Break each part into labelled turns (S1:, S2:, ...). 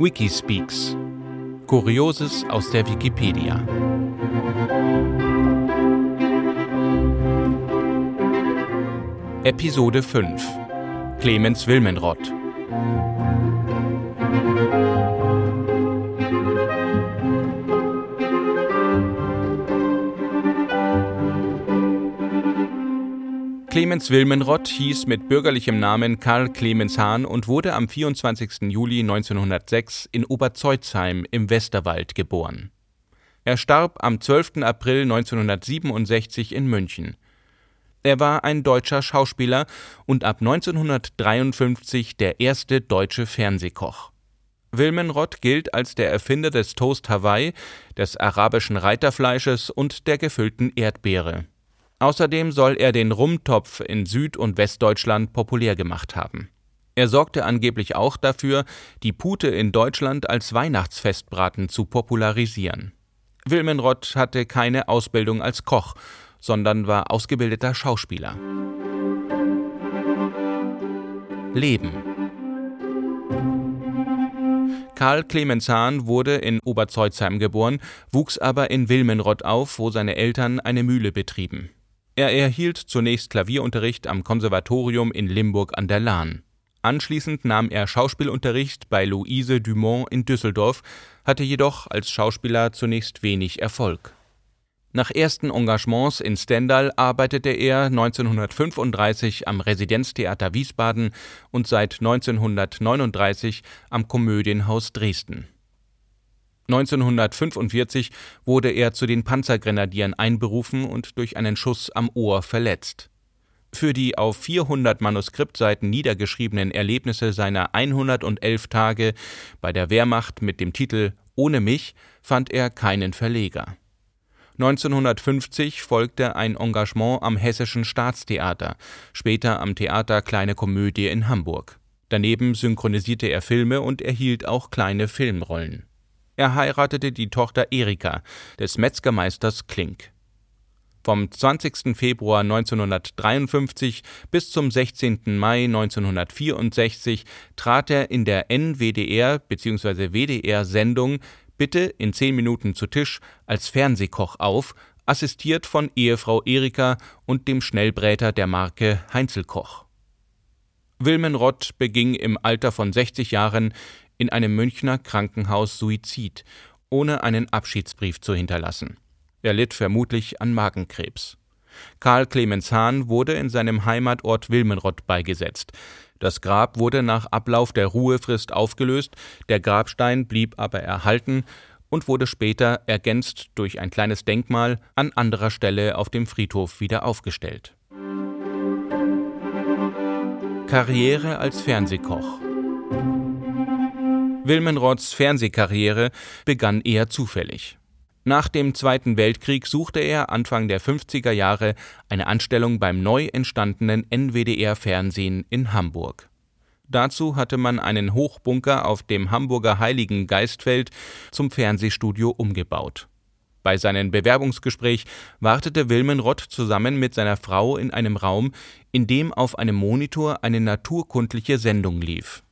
S1: Wikispeaks. Kurioses aus der Wikipedia. Episode 5 Clemens Wilmenrott Clemens Wilmenrott hieß mit bürgerlichem Namen Karl Clemens Hahn und wurde am 24. Juli 1906 in Oberzeuzheim im Westerwald geboren. Er starb am 12. April 1967 in München. Er war ein deutscher Schauspieler und ab 1953 der erste deutsche Fernsehkoch. Wilmenrott gilt als der Erfinder des Toast Hawaii, des arabischen Reiterfleisches und der gefüllten Erdbeere. Außerdem soll er den Rumtopf in Süd- und Westdeutschland populär gemacht haben. Er sorgte angeblich auch dafür, die Pute in Deutschland als Weihnachtsfestbraten zu popularisieren. Wilmenrott hatte keine Ausbildung als Koch, sondern war ausgebildeter Schauspieler. Leben Karl Clemens Hahn wurde in Oberzeuzheim geboren, wuchs aber in Wilmenrott auf, wo seine Eltern eine Mühle betrieben. Er erhielt zunächst Klavierunterricht am Konservatorium in Limburg an der Lahn. Anschließend nahm er Schauspielunterricht bei Louise Dumont in Düsseldorf, hatte jedoch als Schauspieler zunächst wenig Erfolg. Nach ersten Engagements in Stendal arbeitete er 1935 am Residenztheater Wiesbaden und seit 1939 am Komödienhaus Dresden 1945 wurde er zu den Panzergrenadieren einberufen und durch einen Schuss am Ohr verletzt. Für die auf 400 Manuskriptseiten niedergeschriebenen Erlebnisse seiner 111 Tage bei der Wehrmacht mit dem Titel Ohne mich fand er keinen Verleger. 1950 folgte ein Engagement am Hessischen Staatstheater, später am Theater Kleine Komödie in Hamburg. Daneben synchronisierte er Filme und erhielt auch kleine Filmrollen. Er heiratete die Tochter Erika des Metzgermeisters Klink. Vom 20. Februar 1953 bis zum 16. Mai 1964 trat er in der NWDR bzw. WDR-Sendung Bitte in 10 Minuten zu Tisch als Fernsehkoch auf, assistiert von Ehefrau Erika und dem Schnellbräter der Marke Heinzelkoch. Wilmenrott beging im Alter von 60 Jahren in einem Münchner Krankenhaus Suizid, ohne einen Abschiedsbrief zu hinterlassen. Er litt vermutlich an Magenkrebs. Karl Clemens Hahn wurde in seinem Heimatort Wilmenrott beigesetzt. Das Grab wurde nach Ablauf der Ruhefrist aufgelöst, der Grabstein blieb aber erhalten und wurde später ergänzt durch ein kleines Denkmal an anderer Stelle auf dem Friedhof wieder aufgestellt. Karriere als Fernsehkoch Wilmenrotts Fernsehkarriere begann eher zufällig. Nach dem Zweiten Weltkrieg suchte er Anfang der 50er Jahre eine Anstellung beim neu entstandenen NWDR Fernsehen in Hamburg. Dazu hatte man einen Hochbunker auf dem Hamburger Heiligen Geistfeld zum Fernsehstudio umgebaut. Bei seinem Bewerbungsgespräch wartete Wilmenrott zusammen mit seiner Frau in einem Raum, in dem auf einem Monitor eine naturkundliche Sendung lief.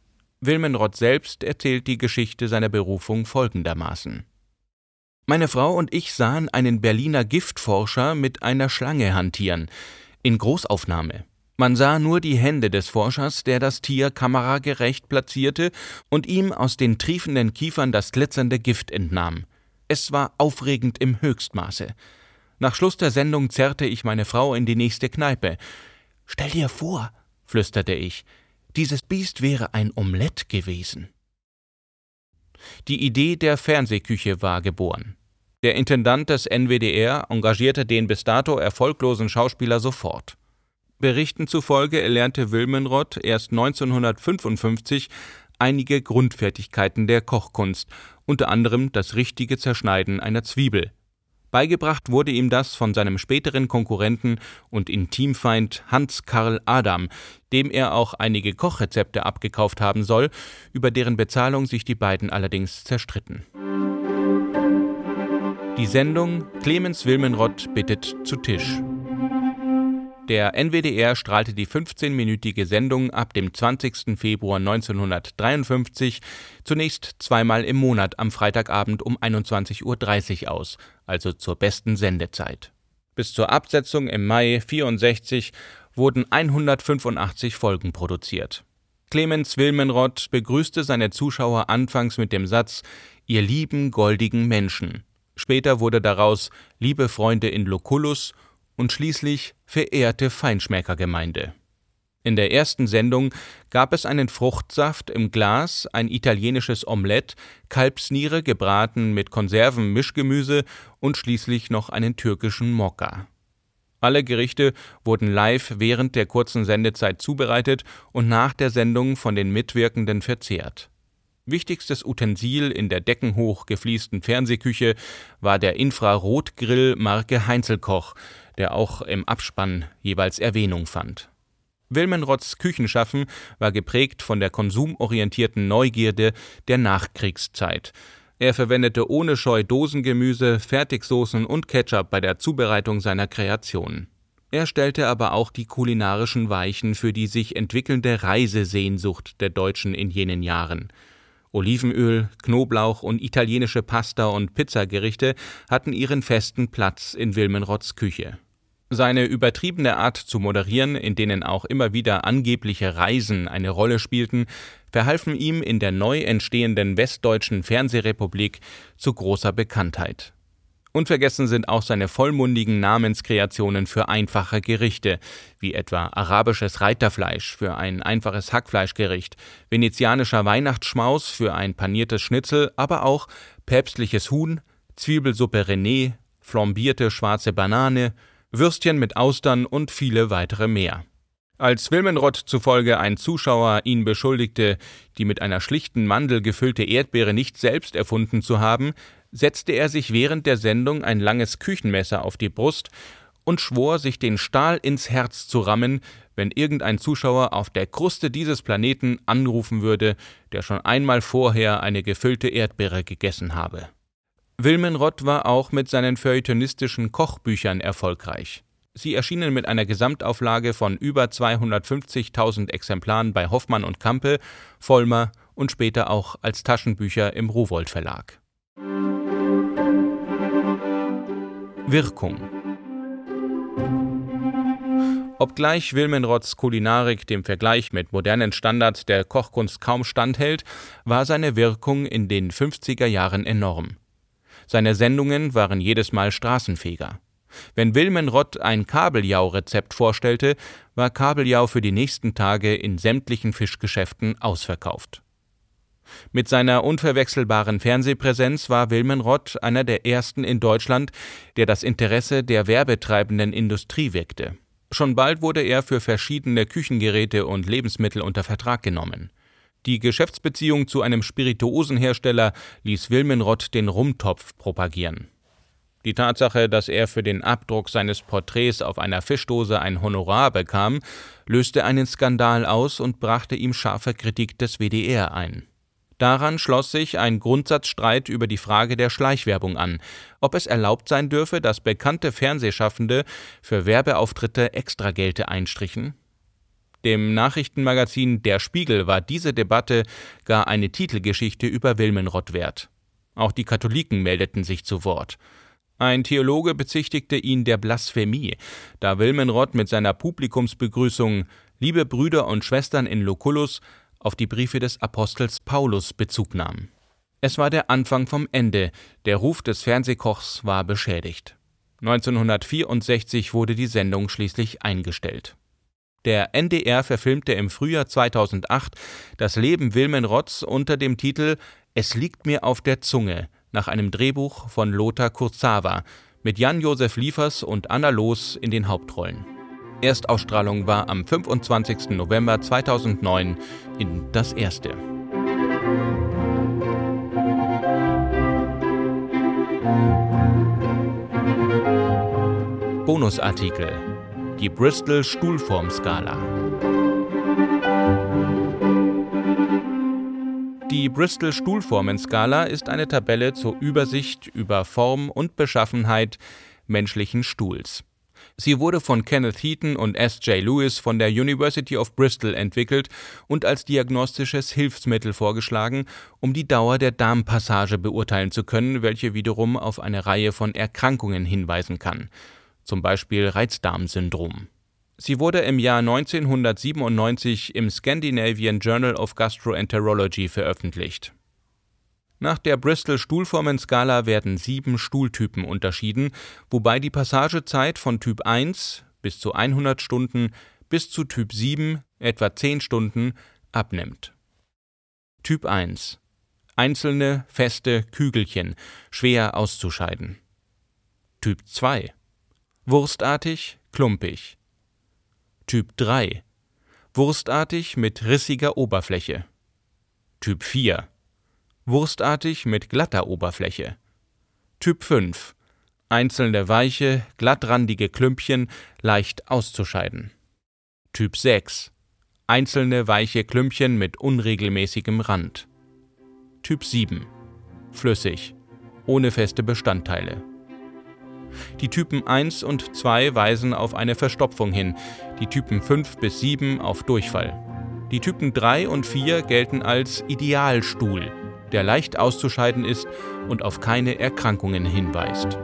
S1: Wilmenrott selbst erzählt die Geschichte seiner Berufung folgendermaßen. Meine Frau und ich sahen einen Berliner Giftforscher mit einer Schlange hantieren, in Großaufnahme. Man sah nur die Hände des Forschers, der das Tier kameragerecht platzierte und ihm aus den triefenden Kiefern das glitzernde Gift entnahm. Es war aufregend im Höchstmaße. Nach Schluss der Sendung zerrte ich meine Frau in die nächste Kneipe. Stell dir vor, flüsterte ich, dieses Biest wäre ein Omelett gewesen. Die Idee der Fernsehküche war geboren. Der Intendant des NWDR engagierte den bis dato erfolglosen Schauspieler sofort. Berichten zufolge erlernte Wilmenrott erst 1955 einige Grundfertigkeiten der Kochkunst, unter anderem das richtige Zerschneiden einer Zwiebel, Beigebracht wurde ihm das von seinem späteren Konkurrenten und Intimfeind Hans Karl Adam, dem er auch einige Kochrezepte abgekauft haben soll, über deren Bezahlung sich die beiden allerdings zerstritten. Die Sendung Clemens Wilmenrott bittet zu Tisch. Der NWDR strahlte die 15-minütige Sendung ab dem 20. Februar 1953 zunächst zweimal im Monat am Freitagabend um 21.30 Uhr aus, also zur besten Sendezeit. Bis zur Absetzung im Mai 64 wurden 185 Folgen produziert. Clemens Wilmenrod begrüßte seine Zuschauer anfangs mit dem Satz Ihr lieben goldigen Menschen. Später wurde daraus Liebe Freunde in Lucullus und schließlich verehrte Feinschmeckergemeinde. In der ersten Sendung gab es einen Fruchtsaft im Glas, ein italienisches Omelett, Kalbsniere gebraten mit Konserven, Mischgemüse und schließlich noch einen türkischen Mokka. Alle Gerichte wurden live während der kurzen Sendezeit zubereitet und nach der Sendung von den Mitwirkenden verzehrt. Wichtigstes Utensil in der deckenhoch gefliesten Fernsehküche war der Infrarotgrill Marke Heinzelkoch, der auch im Abspann jeweils Erwähnung fand. Wilmenrods Küchenschaffen war geprägt von der konsumorientierten Neugierde der Nachkriegszeit. Er verwendete ohne Scheu Dosengemüse, Fertigsoßen und Ketchup bei der Zubereitung seiner Kreation. Er stellte aber auch die kulinarischen Weichen für die sich entwickelnde Reisesehnsucht der Deutschen in jenen Jahren. Olivenöl, Knoblauch und italienische Pasta- und Pizzagerichte hatten ihren festen Platz in Wilmenrods Küche. Seine übertriebene Art zu moderieren, in denen auch immer wieder angebliche Reisen eine Rolle spielten, verhalfen ihm in der neu entstehenden westdeutschen Fernsehrepublik zu großer Bekanntheit. Unvergessen sind auch seine vollmundigen Namenskreationen für einfache Gerichte, wie etwa arabisches Reiterfleisch für ein einfaches Hackfleischgericht, venezianischer Weihnachtsschmaus für ein paniertes Schnitzel, aber auch päpstliches Huhn, Zwiebelsuppe René, flambierte schwarze Banane, Würstchen mit Austern und viele weitere mehr. Als Wilmenrod zufolge ein Zuschauer ihn beschuldigte, die mit einer schlichten Mandel gefüllte Erdbeere nicht selbst erfunden zu haben, setzte er sich während der Sendung ein langes Küchenmesser auf die Brust und schwor, sich den Stahl ins Herz zu rammen, wenn irgendein Zuschauer auf der Kruste dieses Planeten anrufen würde, der schon einmal vorher eine gefüllte Erdbeere gegessen habe. Wilmenrod war auch mit seinen feuilletonistischen Kochbüchern erfolgreich. Sie erschienen mit einer Gesamtauflage von über 250.000 Exemplaren bei Hoffmann und Campe, Vollmer und später auch als Taschenbücher im Rowold Verlag. Wirkung Obgleich Wilmenrods Kulinarik dem Vergleich mit modernen Standards der Kochkunst kaum standhält, war seine Wirkung in den 50er Jahren enorm. Seine Sendungen waren jedes Mal Straßenfeger. Wenn Wilmenrott ein Kabeljau-Rezept vorstellte, war Kabeljau für die nächsten Tage in sämtlichen Fischgeschäften ausverkauft. Mit seiner unverwechselbaren Fernsehpräsenz war Wilmenrott einer der ersten in Deutschland, der das Interesse der werbetreibenden Industrie weckte. Schon bald wurde er für verschiedene Küchengeräte und Lebensmittel unter Vertrag genommen. Die Geschäftsbeziehung zu einem Spirituosenhersteller ließ Wilmenrott den Rumtopf propagieren. Die Tatsache, dass er für den Abdruck seines Porträts auf einer Fischdose ein Honorar bekam, löste einen Skandal aus und brachte ihm scharfe Kritik des WDR ein. Daran schloss sich ein Grundsatzstreit über die Frage der Schleichwerbung an, ob es erlaubt sein dürfe, dass bekannte Fernsehschaffende für Werbeauftritte Extragelte einstrichen dem Nachrichtenmagazin Der Spiegel war diese Debatte gar eine Titelgeschichte über Wilmenrott wert. Auch die Katholiken meldeten sich zu Wort. Ein Theologe bezichtigte ihn der Blasphemie, da Wilmenrott mit seiner Publikumsbegrüßung Liebe Brüder und Schwestern in Lucullus auf die Briefe des Apostels Paulus Bezug nahm. Es war der Anfang vom Ende, der Ruf des Fernsehkochs war beschädigt. 1964 wurde die Sendung schließlich eingestellt. Der NDR verfilmte im Frühjahr 2008 das Leben Wilmenrotts unter dem Titel Es liegt mir auf der Zunge nach einem Drehbuch von Lothar Kurzawa mit Jan-Josef Liefers und Anna Loos in den Hauptrollen. Erstausstrahlung war am 25. November 2009 in Das Erste. Bonusartikel die Bristol Stuhlformskala. Die Bristol Stuhlformenskala ist eine Tabelle zur Übersicht über Form und Beschaffenheit menschlichen Stuhls. Sie wurde von Kenneth Heaton und S.J. Lewis von der University of Bristol entwickelt und als diagnostisches Hilfsmittel vorgeschlagen, um die Dauer der Darmpassage beurteilen zu können, welche wiederum auf eine Reihe von Erkrankungen hinweisen kann, zum Beispiel Reizdarmsyndrom. Sie wurde im Jahr 1997 im Scandinavian Journal of Gastroenterology veröffentlicht. Nach der Bristol-Stuhlformenskala werden sieben Stuhltypen unterschieden, wobei die Passagezeit von Typ 1 bis zu 100 Stunden bis zu Typ 7 etwa 10 Stunden abnimmt. Typ 1 Einzelne feste Kügelchen, schwer auszuscheiden. Typ 2 Wurstartig, klumpig. Typ 3 Wurstartig mit rissiger Oberfläche. Typ 4 wurstartig mit glatter Oberfläche. Typ 5 einzelne weiche, glattrandige Klümpchen leicht auszuscheiden. Typ 6 einzelne weiche Klümpchen mit unregelmäßigem Rand. Typ 7 flüssig, ohne feste Bestandteile. Die Typen 1 und 2 weisen auf eine Verstopfung hin, die Typen 5 bis 7 auf Durchfall. Die Typen 3 und 4 gelten als Idealstuhl, der leicht auszuscheiden ist und auf keine Erkrankungen hinweist.